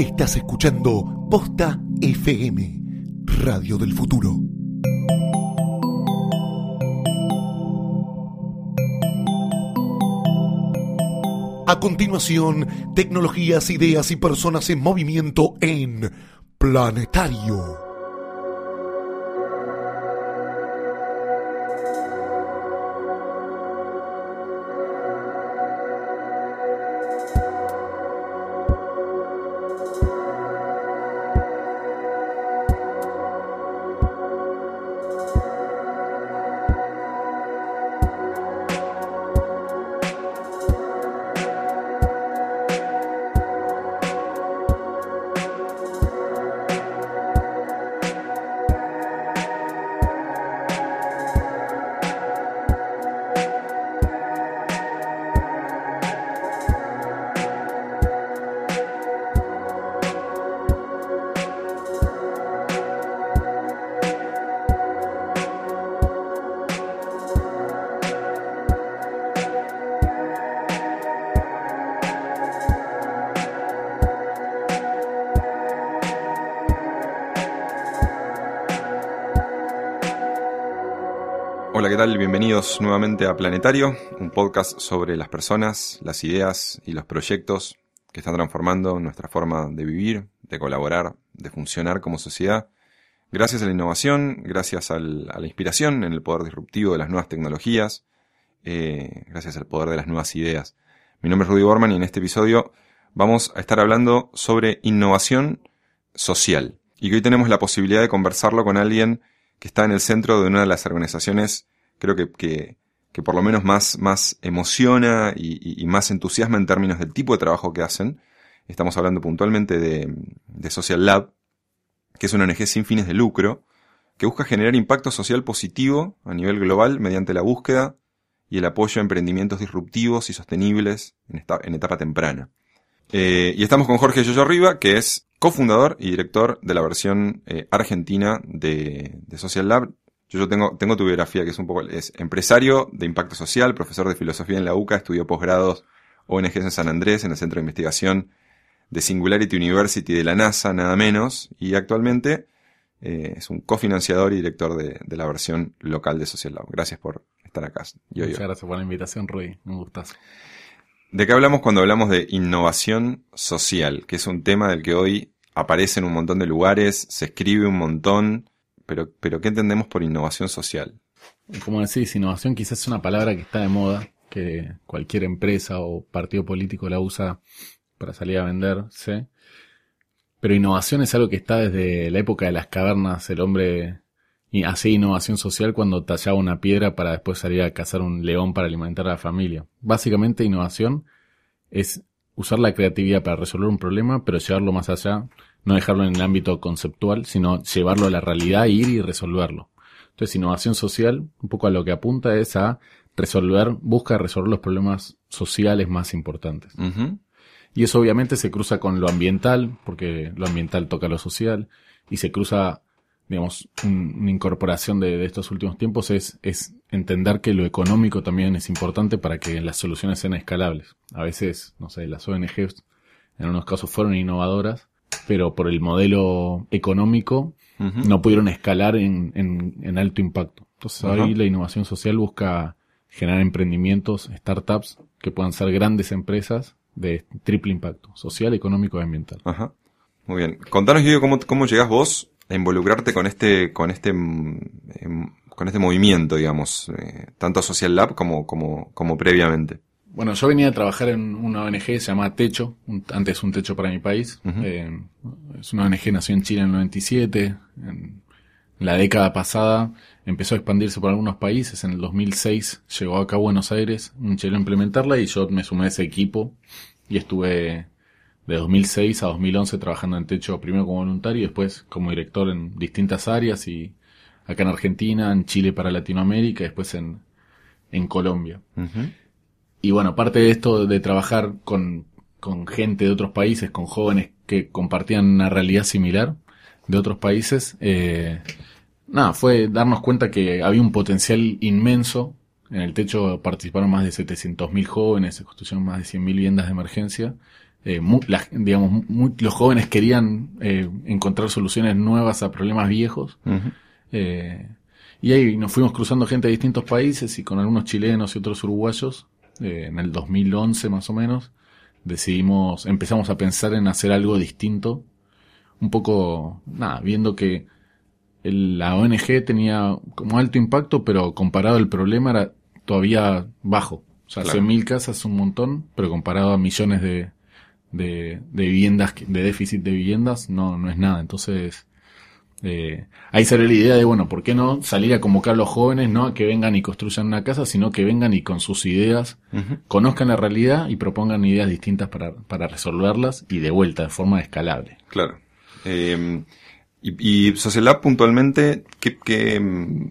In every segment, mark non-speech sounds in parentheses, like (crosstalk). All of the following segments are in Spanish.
Estás escuchando Posta FM, Radio del Futuro. A continuación, tecnologías, ideas y personas en movimiento en Planetario. Hola, ¿qué tal? Bienvenidos nuevamente a Planetario, un podcast sobre las personas, las ideas y los proyectos que están transformando nuestra forma de vivir, de colaborar, de funcionar como sociedad, gracias a la innovación, gracias al- a la inspiración en el poder disruptivo de las nuevas tecnologías, eh, gracias al poder de las nuevas ideas. Mi nombre es Rudy Borman y en este episodio vamos a estar hablando sobre innovación social y que hoy tenemos la posibilidad de conversarlo con alguien que está en el centro de una de las organizaciones, creo que, que, que por lo menos más, más emociona y, y- más entusiasma en términos del tipo de trabajo que hacen. Estamos hablando puntualmente de, de Social Lab, que es una ONG sin fines de lucro, que busca generar impacto social positivo a nivel global mediante la búsqueda y el apoyo a emprendimientos disruptivos y sostenibles en, esta- en etapa temprana. Eh, y estamos con Jorge Yoyo Riva, que es cofundador y director de la versión eh, argentina de, de Social Lab. Yo, yo tengo, tengo tu biografía, que es un poco, es empresario de impacto social, profesor de filosofía en la UCA, estudió posgrados ONGs en San Andrés, en el Centro de Investigación de Singularity University de la NASA, nada menos, y actualmente eh, es un cofinanciador y director de, de la versión local de Social Lab. Gracias por estar acá. Yo, Muchas gracias por la invitación, Rudy. Un gustazo. ¿De qué hablamos cuando hablamos de innovación social? Que es un tema del que hoy aparece en un montón de lugares, se escribe un montón, pero, pero ¿qué entendemos por innovación social? Como decís, innovación quizás es una palabra que está de moda, que cualquier empresa o partido político la usa para salir a venderse. Pero innovación es algo que está desde la época de las cavernas. El hombre hacía innovación social cuando tallaba una piedra para después salir a cazar un león para alimentar a la familia. Básicamente innovación es usar la creatividad para resolver un problema, pero llevarlo más allá, no dejarlo en el ámbito conceptual, sino llevarlo a la realidad, ir y resolverlo. Entonces, innovación social, un poco a lo que apunta es a resolver, busca resolver los problemas sociales más importantes. Y eso obviamente se cruza con lo ambiental, porque lo ambiental toca lo social, y se cruza, digamos, un- una incorporación de, de estos últimos tiempos es, es entender que lo económico también es importante para que las soluciones sean escalables. A veces, no sé, las ONGs en unos casos fueron innovadoras, pero por el modelo económico no pudieron escalar en, en, en alto impacto. Entonces Ajá. ahí la innovación social busca generar emprendimientos, startups que puedan ser grandes empresas de triple impacto, social, económico y ambiental. Ajá. Muy bien. Contanos, Guido, cómo, cómo llegás vos a involucrarte con este, con este, mm, em, con este movimiento, digamos, eh, tanto Social Lab como, como, como previamente. Bueno, yo venía a trabajar en una ONG que se llama Techo, un- antes un Techo para mi país. Eh, es una ONG nació en Chile en el 97. En la década pasada empezó a expandirse por algunos países. En el 2006 llegó acá a Buenos Aires, un chileno a implementarla y yo me sumé a ese equipo y estuve de 2006 a 2011 trabajando en Techo primero como voluntario y después como director en distintas áreas y acá en Argentina, en Chile para Latinoamérica y después en, en Colombia. Ujú. Y bueno, parte de esto de trabajar con, con gente de otros países, con jóvenes que compartían una realidad similar de otros países, eh, nada, fue darnos cuenta que había un potencial inmenso. En el techo participaron más de 700.000 jóvenes, se construyeron más de 100.000 viviendas de emergencia, eh, la- digamos, los jóvenes querían eh, encontrar soluciones nuevas a problemas viejos. Eh, y ahí nos fuimos cruzando gente de distintos países y con algunos chilenos y otros uruguayos, eh, en el 2011 más o menos, decidimos, empezamos a pensar en hacer algo distinto, un poco, nada, viendo que el- la ONG tenía como alto impacto, pero comparado al problema era todavía bajo. O sea, Claro. 100.000 casas es un montón, pero comparado a millones de, de, de viviendas, de déficit de viviendas, no, no es nada. Entonces, eh, ahí salió la idea de, bueno, ¿por qué no salir a convocar a los jóvenes, no a que vengan y construyan una casa, sino que vengan y con sus ideas conozcan la realidad y propongan ideas distintas para, para resolverlas y de vuelta, de forma escalable. Claro. Eh, y, y Social Lab puntualmente, ¿qué, qué, mm,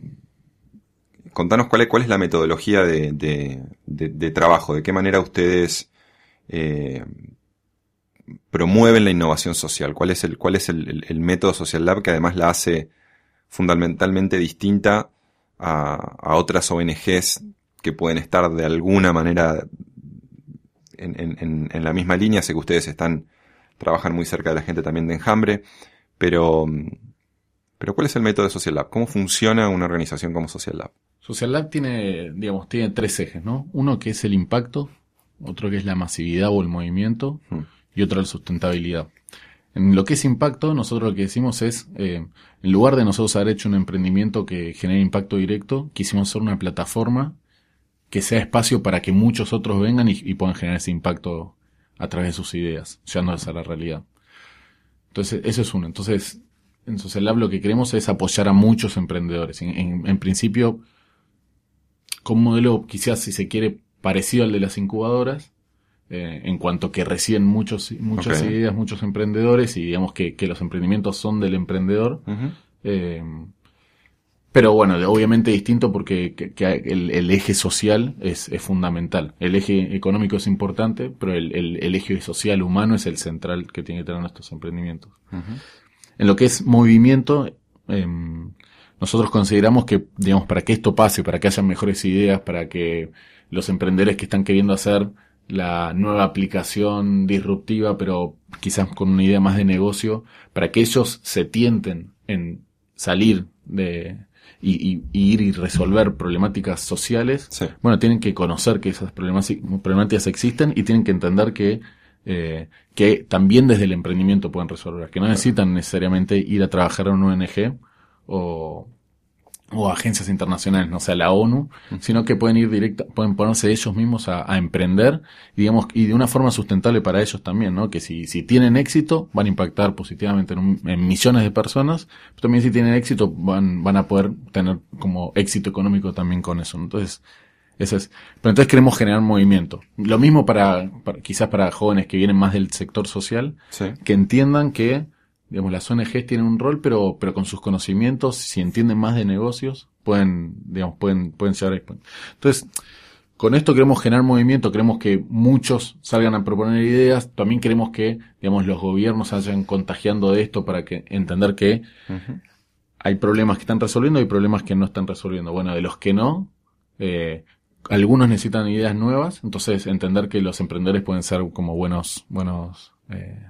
contanos cuál es, cuál es la metodología de, de- de- de trabajo, de qué manera ustedes eh, promueven la innovación social, cuál es el, cuál es el, el- el método Social Lab que además la hace fundamentalmente distinta a, a otras ONGs que pueden estar de alguna manera en, en- en- la misma línea. Sé que ustedes están, trabajan muy cerca de la gente también de Enjambre, pero, pero ¿cuál es el método de Social Lab? ¿Cómo funciona una organización como Social Lab? Social Lab tiene, digamos, tiene tres ejes, ¿no? Uno que es el impacto, otro que es la masividad o el movimiento, Hmm. Y otro la sustentabilidad. En lo que es impacto, nosotros lo que decimos es, eh, en lugar de nosotros haber hecho un emprendimiento que genere impacto directo, quisimos hacer una plataforma que sea espacio para que muchos otros vengan y, puedan generar ese impacto a través de sus ideas, llevándolas a la realidad. Entonces, eso es uno. Entonces, en Social Lab lo que queremos es apoyar a muchos emprendedores. En, en- en principio, con un modelo quizás, si se quiere, parecido al de las incubadoras, eh, en cuanto que reciben muchos, muchas ideas, muchos emprendedores y digamos que, que los emprendimientos son del emprendedor. Eh, pero bueno, obviamente distinto porque que- que el, el eje social es, es fundamental. El eje económico es importante, pero el, el- el eje social humano es el central que tiene que tener nuestros emprendimientos. En lo que es movimiento, em, nosotros consideramos que, digamos, para que esto pase, para que haya mejores ideas, para que los emprendedores que están queriendo hacer la nueva aplicación disruptiva, pero quizás con una idea más de negocio, para que ellos se tienten en salir de y, y- y ir y resolver problemáticas sociales, Sí. bueno, tienen que conocer que esas problemáticas, existen y tienen que entender que, eh, que también desde el emprendimiento pueden resolver, que no necesitan necesariamente ir a trabajar a una ONG o, o agencias internacionales, no sé, a la ONU, sino que pueden ir directa, pueden ponerse ellos mismos a, a emprender, digamos, y de una forma sustentable para ellos también, ¿no? Que si, si tienen éxito, van a impactar positivamente en, un- en millones de personas, pero también si tienen éxito, van, van a poder tener como éxito económico también con eso. Entonces, eso es. Pero entonces queremos generar movimiento. Lo mismo para, para- quizás para jóvenes que vienen más del sector social, Sí. que entiendan que, digamos, las ONGs tienen un rol, pero, pero con sus conocimientos, si entienden más de negocios, pueden, digamos, pueden, pueden llegar a Entonces, con esto queremos generar movimiento, queremos que muchos salgan a proponer ideas, también queremos que, digamos, los gobiernos vayan contagiando de esto para que entender que hay problemas que están resolviendo y problemas que no están resolviendo. Bueno, de los que no, eh, algunos necesitan ideas nuevas, entonces entender que los emprendedores pueden ser como buenos, buenos, eh,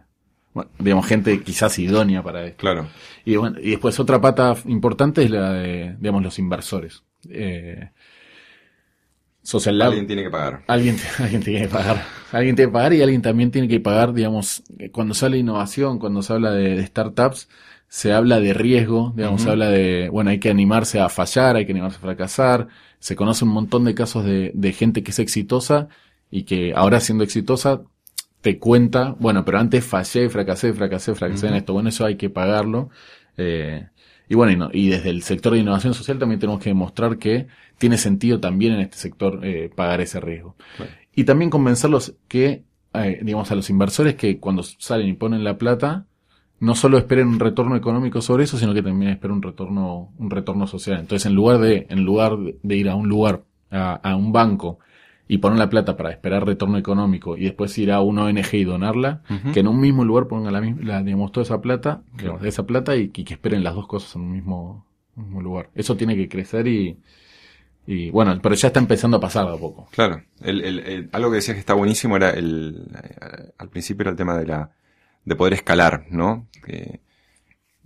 bueno, digamos, gente quizás idónea para esto. Claro. Y, bueno, y después otra pata importante es la de, digamos, los inversores. Eh, Social Lab, Alguien tiene que pagar. Alguien, (laughs) alguien tiene que pagar. Alguien tiene que pagar y alguien también tiene que pagar, digamos, cuando se habla de innovación, cuando se habla de, de startups, se habla de riesgo, digamos, se habla de, bueno, hay que animarse a fallar, hay que animarse a fracasar. Se conoce un montón de casos de, de gente que es exitosa y que ahora siendo exitosa te cuenta, bueno, pero antes fallé, fracasé, fracasé, fracasé en esto. Bueno, eso hay que pagarlo. Eh, y bueno, y, no- y desde el sector de innovación social también tenemos que demostrar que tiene sentido también en este sector eh, pagar ese riesgo. Y también convencerlos que, eh, digamos, a los inversores que cuando salen y ponen la plata, no solo esperen un retorno económico sobre eso, sino que también esperen un retorno, un retorno social. Entonces, en lugar de, en lugar de ir a un lugar, a, a un banco y poner la plata para esperar retorno económico y después ir a una ONG y donarla, que en un mismo lugar pongan la, misma- la, digamos, toda esa plata, esa plata y, y que esperen las dos cosas en un mismo, mismo lugar. Eso tiene que crecer y, Y bueno, pero ya está empezando a pasar de a poco. Claro. El, el, el- algo que decías que está buenísimo era el, eh, al principio era el tema de la, de poder escalar, ¿no? Que-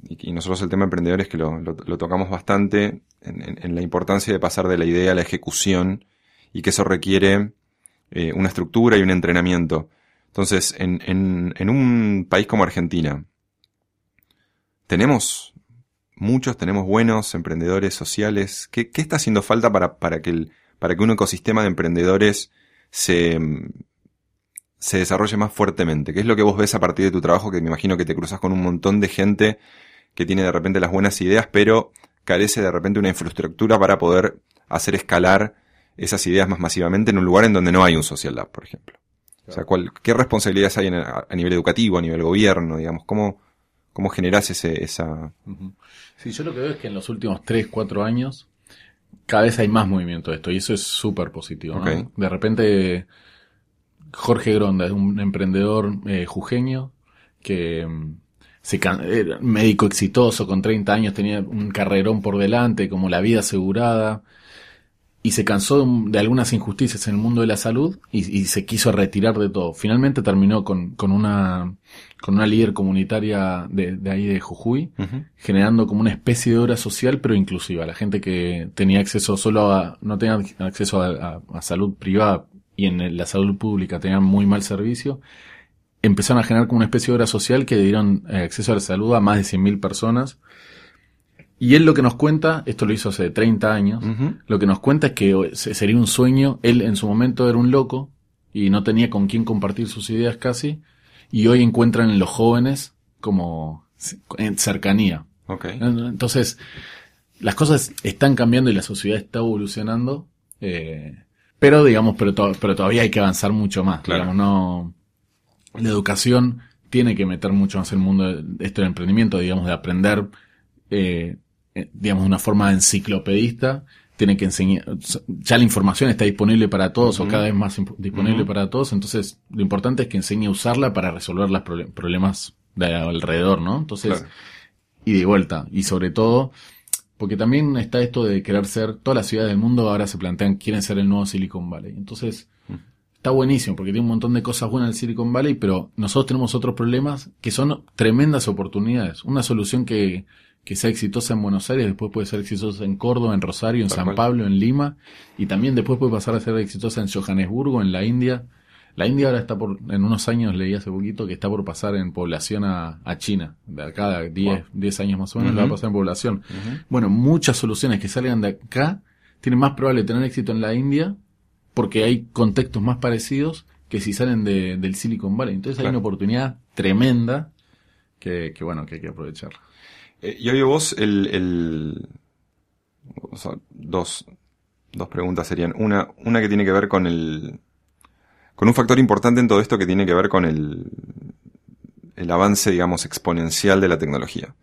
y, y nosotros el tema emprendedores que lo, lo- lo tocamos bastante en, en- en la importancia de pasar de la idea a la ejecución y que eso requiere eh, una estructura y un entrenamiento. Entonces, en, un país como Argentina, tenemos muchos, tenemos buenos emprendedores sociales. ¿Qué, está haciendo falta para que un ecosistema de emprendedores se, se desarrolle más fuertemente? ¿Qué es lo que vos ves a partir de tu trabajo? Que me imagino que te cruzas con un montón de gente que tiene de repente las buenas ideas, pero carece de repente una infraestructura para poder hacer escalar esas ideas más masivamente en un lugar en donde no hay un social lab, por ejemplo. O sea, ¿cuál, ¿qué responsabilidades hay en- a, a nivel educativo, a nivel gobierno, digamos? ¿Cómo, cómo generás ese, esa... Sí, yo lo que veo es que en los últimos 3, 4 años cada vez hay más movimiento de esto y eso es súper positivo. De repente Jorge Gronda es un emprendedor eh, jujeño que mm, se can- era médico exitoso con 30 años, tenía un carrerón por delante, como la vida asegurada y se cansó de, un- de algunas injusticias en el mundo de la salud y, y se quiso retirar de todo. Finalmente terminó con, con una con una líder comunitaria de, de ahí de Jujuy, generando como una especie de obra social, pero inclusiva. La gente que tenía acceso solo a, no tenía acceso a, a- a salud privada y en la salud pública tenían muy mal servicio, empezaron a generar como una especie de obra social que dieron eh, acceso a la salud a más de 100.000 personas. Y él lo que nos cuenta, esto lo hizo hace 30 años, lo que nos cuenta es que se- sería un sueño. Él en su momento era un loco y no tenía con quién compartir sus ideas casi. Y hoy encuentran en los jóvenes como en cercanía. Entonces, las cosas están cambiando y la sociedad está evolucionando. eh, pero digamos, pero, to- pero todavía hay que avanzar mucho más. Claro. Digamos, no. La educación tiene que meter mucho más el mundo de esto del emprendimiento, digamos, de aprender, eh, eh, digamos, de una forma enciclopedista. Tiene que enseñar, ya la información está disponible para todos o cada vez más disponible para todos. Entonces, lo importante es que enseñe a usarla para resolver los problemas de alrededor, ¿no? Entonces, Claro. y de vuelta. Y sobre todo, porque también está esto de querer ser, todas las ciudades del mundo ahora se plantean, quieren ser el nuevo Silicon Valley. Entonces, está buenísimo porque tiene un montón de cosas buenas el Silicon Valley, pero nosotros tenemos otros problemas que son tremendas oportunidades. Una solución que, que sea exitosa en Buenos Aires, después puede ser exitosa en Córdoba, en Rosario, en San cual. Pablo, en Lima, y también después puede pasar a ser exitosa en Johannesburgo, en la India. La India ahora está por, en unos años leí hace poquito que está por pasar en población a, a China. De acá a 10, Wow. 10 años más o menos la va a pasar en población. Bueno, muchas soluciones que salgan de acá tienen más probable tener éxito en la India porque hay contextos más parecidos que si salen de- del Silicon Valley. Entonces hay una oportunidad tremenda que, que bueno, que hay que aprovechar. Eh, y hoy vos, el, el, dos, dos preguntas serían. Una, una que tiene que ver con el, con un factor importante en todo esto que tiene que ver con el, el avance, digamos, exponencial de la tecnología.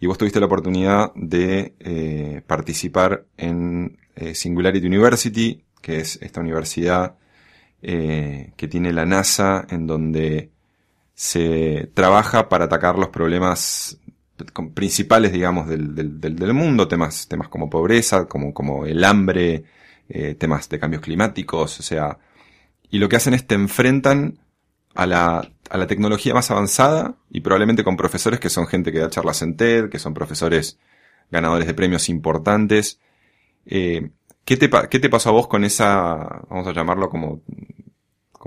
Y vos tuviste la oportunidad de eh, participar en eh, Singularity University, que es esta universidad eh, que tiene la NASA, en donde se trabaja para atacar los problemas principales, digamos, del, del, del- mundo, temas, temas como pobreza, como, como el hambre, eh, temas de cambios climáticos, o sea, y lo que hacen es te enfrentan a la, a la tecnología más avanzada y probablemente con profesores que son gente que da charlas en TED, que son profesores ganadores de premios importantes. Eh, ¿qué, te, ¿Qué te pasó a vos con esa, vamos a llamarlo como,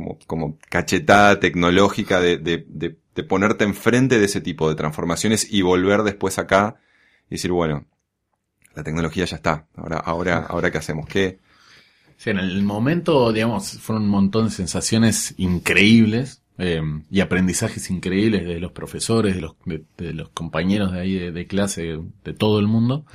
como, como cachetada tecnológica de, de, de, de ponerte enfrente de ese tipo de transformaciones y volver después acá y decir, bueno, la tecnología ya está, ahora, ahora, ahora qué hacemos, qué, Sí, en el momento, digamos, fueron un montón de sensaciones increíbles eh, y aprendizajes increíbles de los profesores, de los, de, de los compañeros de ahí de, de clase, de todo el mundo.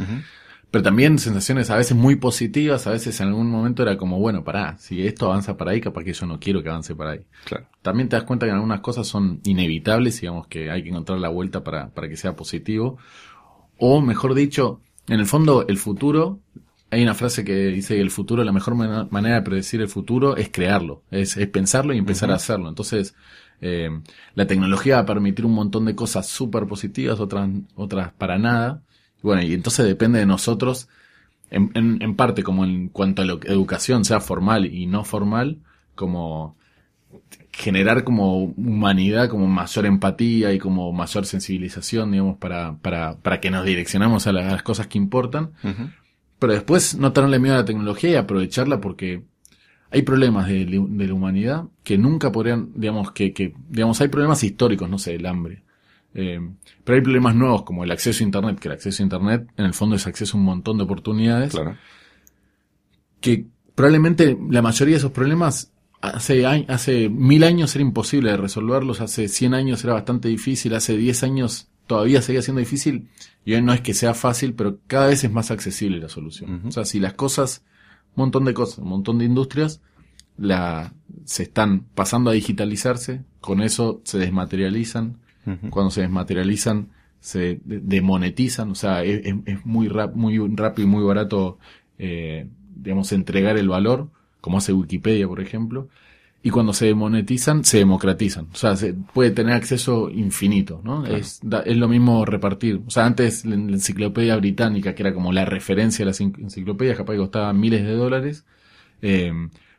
Pero también sensaciones a veces muy positivas, a veces en algún momento era como, bueno, pará, si esto avanza para ahí, capaz que yo no quiero que avance para ahí. claro, También te das cuenta que algunas cosas son inevitables, digamos que hay que encontrar la vuelta para, para que sea positivo. O mejor dicho, en el fondo, el futuro, hay una frase que dice que el futuro, la mejor manera de predecir el futuro es crearlo, es, es pensarlo y empezar a hacerlo. Entonces, eh, la tecnología va a permitir un montón de cosas súper positivas, otras, otras para nada. Bueno, y entonces depende de nosotros en, en, en parte como en cuanto a la educación, sea formal y no formal, como generar como humanidad, como mayor empatía y como mayor sensibilización, digamos, para, para, para que nos direccionamos a, la- a las cosas que importan. Pero después no tenerle miedo a la tecnología y aprovecharla porque hay problemas de, de la humanidad que nunca podrían, digamos, que, que, digamos, hay problemas históricos, no sé, el hambre. Eh, pero hay problemas nuevos como el acceso a Internet, que el acceso a Internet en el fondo es acceso a un montón de oportunidades Claro. que probablemente la mayoría de esos problemas hace, hace mil años era imposible de resolverlos, hace 100 años era bastante difícil, hace 10 años todavía seguía siendo difícil y hoy no es que sea fácil, pero cada vez es más accesible la solución. O sea, si las cosas, un montón de cosas, un montón de industrias, la, se están pasando a digitalizarse, con eso se desmaterializan, Cuando se desmaterializan se de- demonetizan, o sea, es, es- muy, rap- muy rápido y muy barato, eh, digamos, entregar el valor, como hace Wikipedia, por ejemplo, y cuando se demonetizan, se democratizan, o sea, se puede tener acceso infinito, ¿no? Claro. Es, da- es lo mismo repartir, o sea, antes la, enciclopedia británica, que era como la referencia de las en- enciclopedias, capaz que costaba miles de dólares, eh,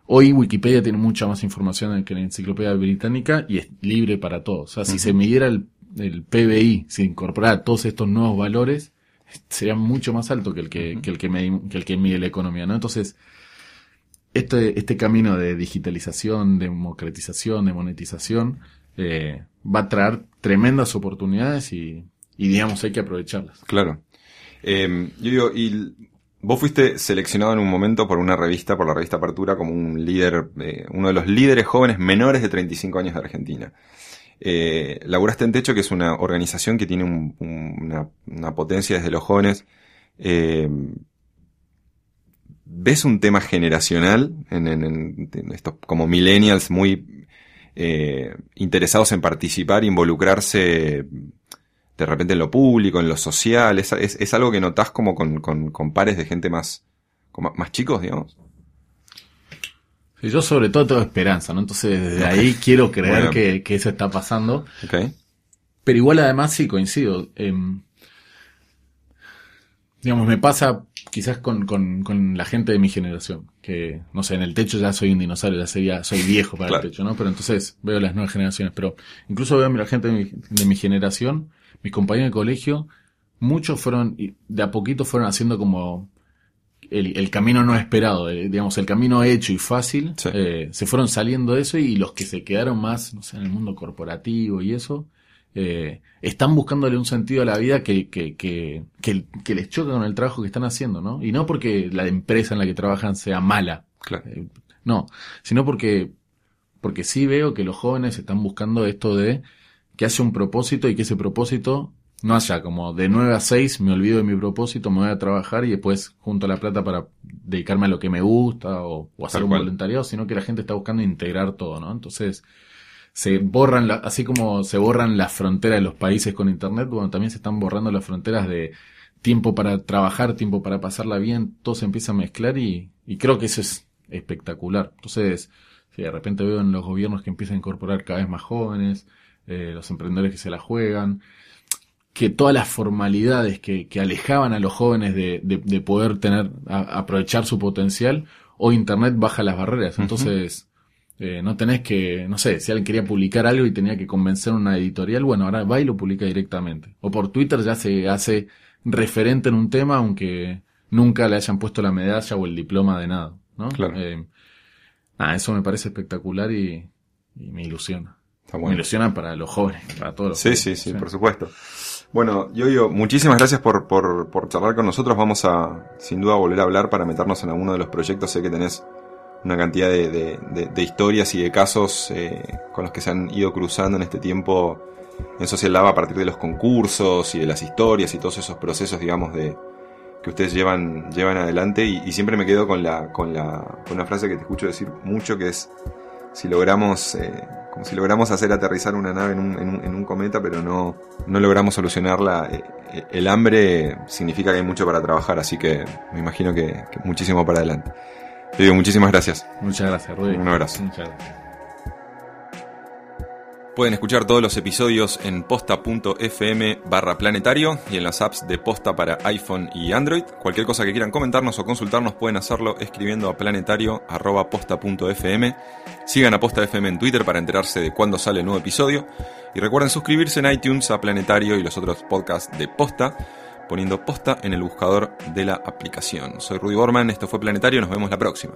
Hoy Wikipedia tiene mucha más información que la enciclopedia británica y es libre para todos. O sea, si se midiera el, el PBI, si incorporara todos estos nuevos valores, sería mucho más alto que el que, que el que, medi- que el que mide la economía, ¿no? Entonces, este, este camino de digitalización, democratización, de monetización, eh, va a traer tremendas oportunidades y, y digamos, hay que aprovecharlas. Claro. Eh, yo digo, y vos fuiste seleccionado en un momento por una revista, por la revista Apertura, como un líder, eh, uno de los líderes jóvenes menores de 35 años de Argentina. Eh, en Techo, que es una organización que tiene un- un- una, potencia desde los jóvenes. Eh, ¿Ves un tema generacional en, en- en- en estos como millennials muy eh, interesados en participar, involucrarse de repente en lo público, en lo social? ¿Es, es, es algo que notás como con, con, con pares de gente más, más chicos, digamos? Sí, Yo sobre todo tengo esperanza, ¿no? Entonces desde ahí quiero creer Bueno. que, que eso está pasando. Pero igual además sí coincido. em, digamos, me pasa quizás con, con, con la gente de mi generación. Que, no sé, en el techo ya soy un dinosaurio, ya sería, soy viejo para Claro. el techo, ¿no? Pero entonces veo las nuevas generaciones. Pero incluso veo a la gente de mi, de mi generación, mis compañeros de colegio, muchos fueron, y de a poquito fueron haciendo como el, el camino no esperado, eh, digamos, el camino hecho y fácil, Sí. eh, se fueron saliendo de eso y los que se quedaron más, no sé, en el mundo corporativo y eso, eh, están buscándole un sentido a la vida que, que, que, que, que les choca con el trabajo que están haciendo, ¿no? Y no porque la empresa en la que trabajan sea mala, Claro. eh, no, sino porque, porque sí veo que los jóvenes están buscando esto de que haya un propósito y que ese propósito no haya como de 9 a 6 me olvido de mi propósito, me voy a trabajar y después junto la plata para dedicarme a lo que me gusta o, o hacer Tal un cual. voluntariado, sino que la gente está buscando integrar todo, ¿no? Entonces, se borran, la- así como se borran las fronteras de los países con internet, bueno, también se están borrando las fronteras de tiempo para trabajar, tiempo para pasarla bien, todo se empieza a mezclar y, y creo que eso es espectacular. Entonces, si de repente veo en los gobiernos que empiezan a incorporar cada vez más jóvenes, eh, los emprendedores que se la juegan, que todas las formalidades que, que alejaban a los jóvenes de, de, de poder tener, a- aprovechar su potencial, hoy Internet baja las barreras. Entonces, eh, no tenés que, no sé, si alguien quería publicar algo y tenía que convencer a una editorial, bueno, ahora va y lo publica directamente. O por Twitter ya se hace referente en un tema, aunque nunca le hayan puesto la medalla o el diploma de nada, ¿no? Claro. Eh, eso me parece espectacular y, y me ilusiona. Está bueno. ilusiona para los jóvenes, para todos los Sí, jóvenes. sí, sí, por supuesto. Bueno, yo digo, muchísimas gracias por, por, por charlar con nosotros. Vamos a, sin duda, volver a hablar para meternos en alguno de los proyectos. Sé que tenés una cantidad de, de- de- de historias y de casos eh, con los que se han ido cruzando en este tiempo en Social Lab a partir de los concursos y de las historias y todos esos procesos, digamos, de que ustedes llevan, llevan adelante. Y, y siempre me quedo con la, con la, con una frase que te escucho decir mucho, que es si logramos, eh, como si logramos hacer aterrizar una nave en un, en un, en un cometa, pero no, no logramos solucionarla, eh, eh, el hambre significa que hay mucho para trabajar, así que me imagino que, que muchísimo para adelante. Te digo muchísimas gracias. Muchas gracias, Rudy. Un abrazo. Muchas gracias. Pueden escuchar todos los episodios en posta.fm barra planetario y en las apps de posta para iPhone y Android. Cualquier cosa que quieran comentarnos o consultarnos pueden hacerlo escribiendo a planetario.posta.fm. Sigan a Posta FM en Twitter para enterarse de cuándo sale el nuevo episodio. Y recuerden suscribirse en iTunes a Planetario y los otros podcasts de Posta poniendo posta en el buscador de la aplicación. Soy Rudy Borman, esto fue Planetario, nos vemos la próxima.